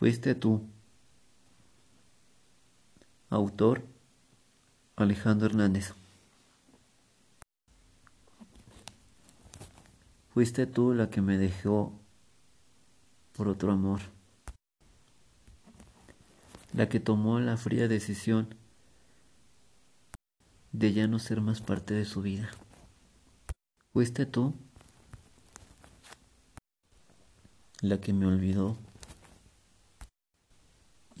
Fuiste tú. Autor Alejandro Hernández. Fuiste tú la que me dejó por otro amor, la que tomó la fría decisión de ya no ser más parte de su vida. Fuiste tú la que me olvidó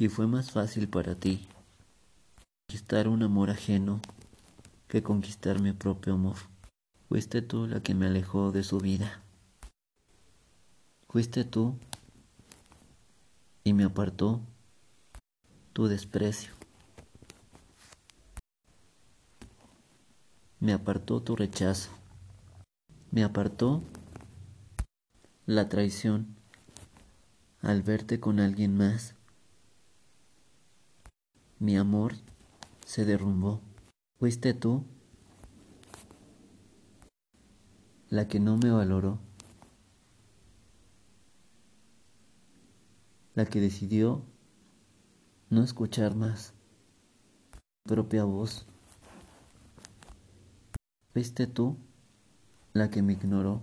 y fue más fácil para ti conquistar un amor ajeno que conquistar mi propio amor. Fuiste tú la que me alejó de su vida. Fuiste tú y me apartó tu desprecio. Me apartó tu rechazo. Me apartó la traición al verte con alguien más. Mi amor se derrumbó. Fuiste tú la que no me valoró, la que decidió no escuchar más mi propia voz. Fuiste tú la que me ignoró,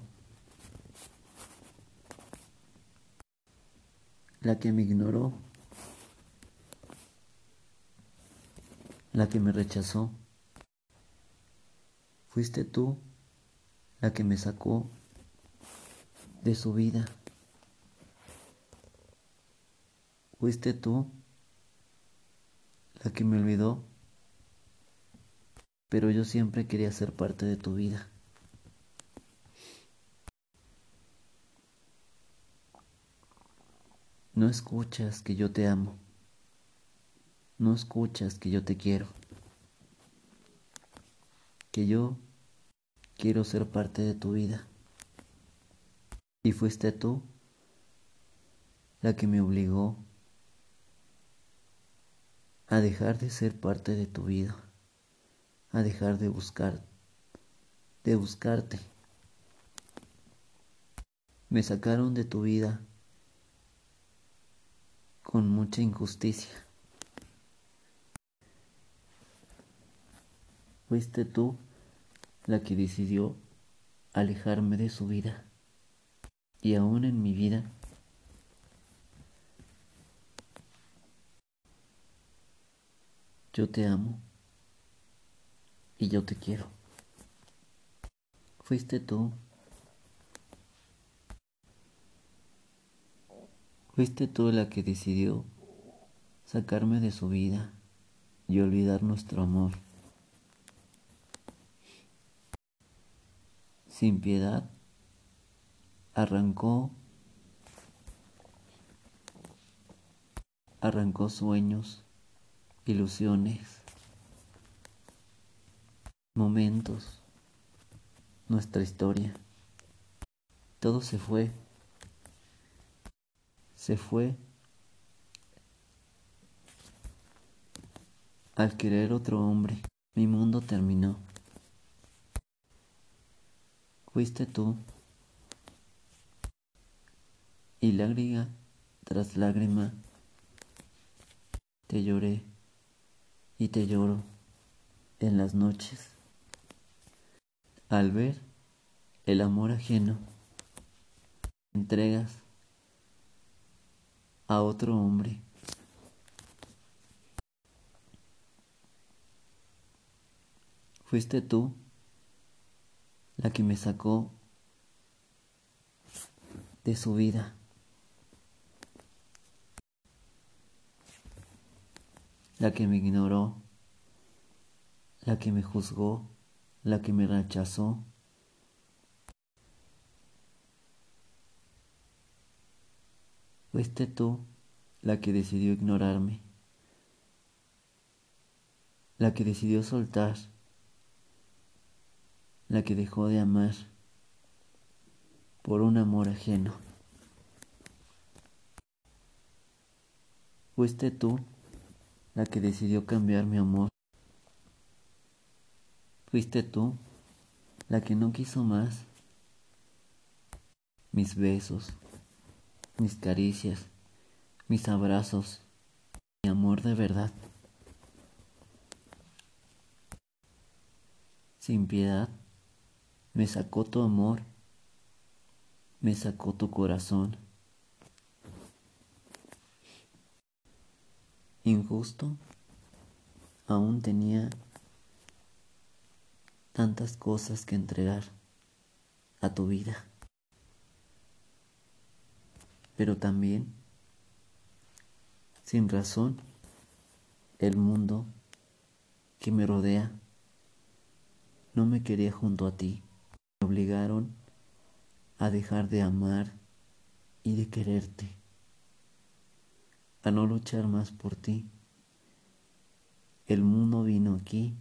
la que me ignoró, la que me rechazó. Fuiste tú la que me sacó de su vida. Fuiste tú la que me olvidó, pero yo siempre quería ser parte de tu vida. No escuchas que yo te amo. No escuchas que yo te quiero. Que yo quiero ser parte de tu vida. Y fuiste tú la que me obligó a dejar de ser parte de tu vida, a dejar de buscar, de buscarte. Me sacaron de tu vida con mucha injusticia. Fuiste tú la que decidió alejarme de su vida. Y aún en mi vida yo te amo y yo te quiero. Fuiste tú. Fuiste tú la que decidió sacarme de su vida y olvidar nuestro amor. Sin piedad, arrancó, arrancó sueños, ilusiones, momentos, nuestra historia. Todo se fue, se fue al querer otro hombre. Mi mundo terminó. Fuiste tú. Y lágrima tras lágrima te lloré y te lloro en las noches al ver el amor ajeno entregas a otro hombre. Fuiste tú la que me sacó de su vida. La que me ignoró, la que me juzgó, la que me rechazó. Fuiste tú la que decidió ignorarme, la que decidió soltar la que dejó de amar por un amor ajeno. Fuiste tú la que decidió cambiar mi amor. Fuiste tú la que no quiso más mis besos, mis caricias, mis abrazos, mi amor de verdad. Sin piedad, me sacó tu amor, me sacó tu corazón. Injusto, aún tenía tantas cosas que entregar a tu vida. Pero también sin razón el mundo que me rodea no me quería junto a ti. Obligaron a dejar de amar y de quererte, a no luchar más por ti. El mundo vino aquí,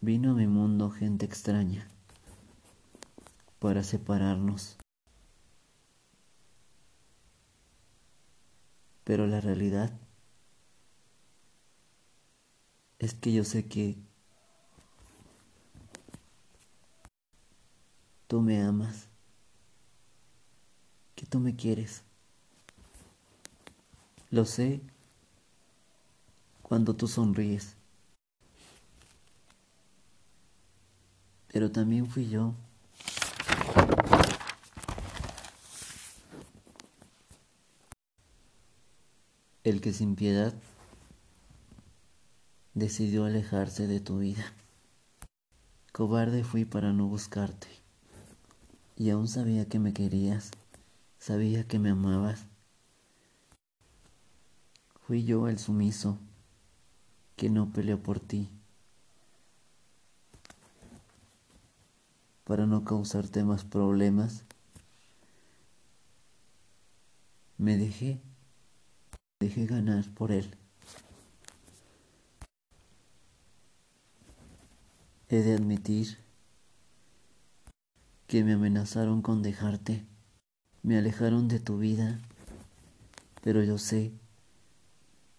vino a mi mundo gente extraña para separarnos. Pero la realidad es que yo sé que tú me amas, que tú me quieres. Lo sé cuando tú sonríes. Pero también fui yo el que sin piedad decidió alejarse de tu vida. Cobarde fui para no buscarte, y aún sabía que me querías, sabía que me amabas. Fui yo el sumiso que no peleó por ti, para no causarte más problemas. Me dejé dejé ganar por él. He de admitir que me amenazaron con dejarte, me alejaron de tu vida, pero yo sé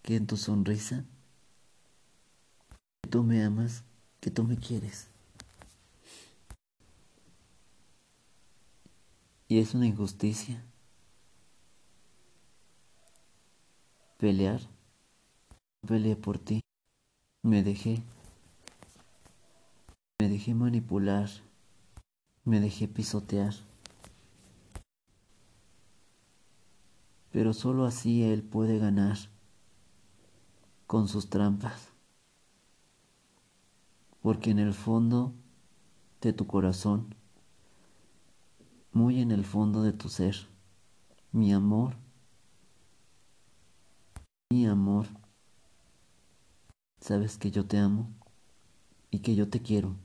que en tu sonrisa, que tú me amas, que tú me quieres. Y es una injusticia. pelear. Peleé por ti. Me dejé. Me dejé manipular. Me dejé pisotear. Pero solo así él puede ganar con sus trampas. Porque en el fondo de tu corazón, muy en el fondo de tu ser, mi amor mi amor, sabes que yo te amo y que yo te quiero,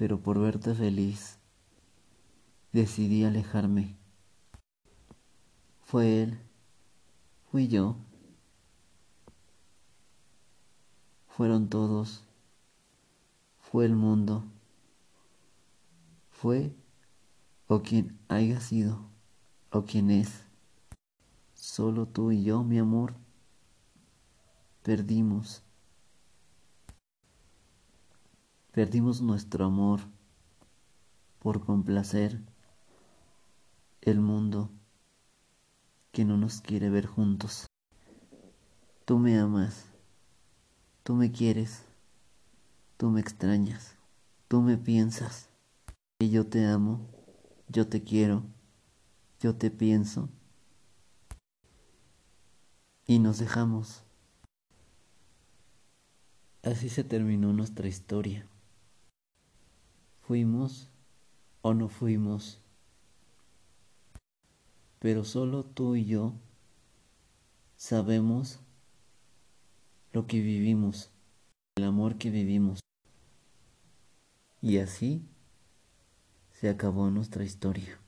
pero por verte feliz decidí alejarme. Fue él, fui yo, fueron todos, fue el mundo, fue o quien haya sido o quien es. Solo tú y yo, mi amor, perdimos. Perdimos nuestro amor por complacer el mundo que no nos quiere ver juntos. Tú me amas, tú me quieres, tú me extrañas, tú me piensas, y yo te amo, yo te quiero, yo te pienso y nos dejamos. Así se terminó nuestra historia. Fuimos o no fuimos, pero solo tú y yo sabemos lo que vivimos, el amor que vivimos. Y así se acabó nuestra historia.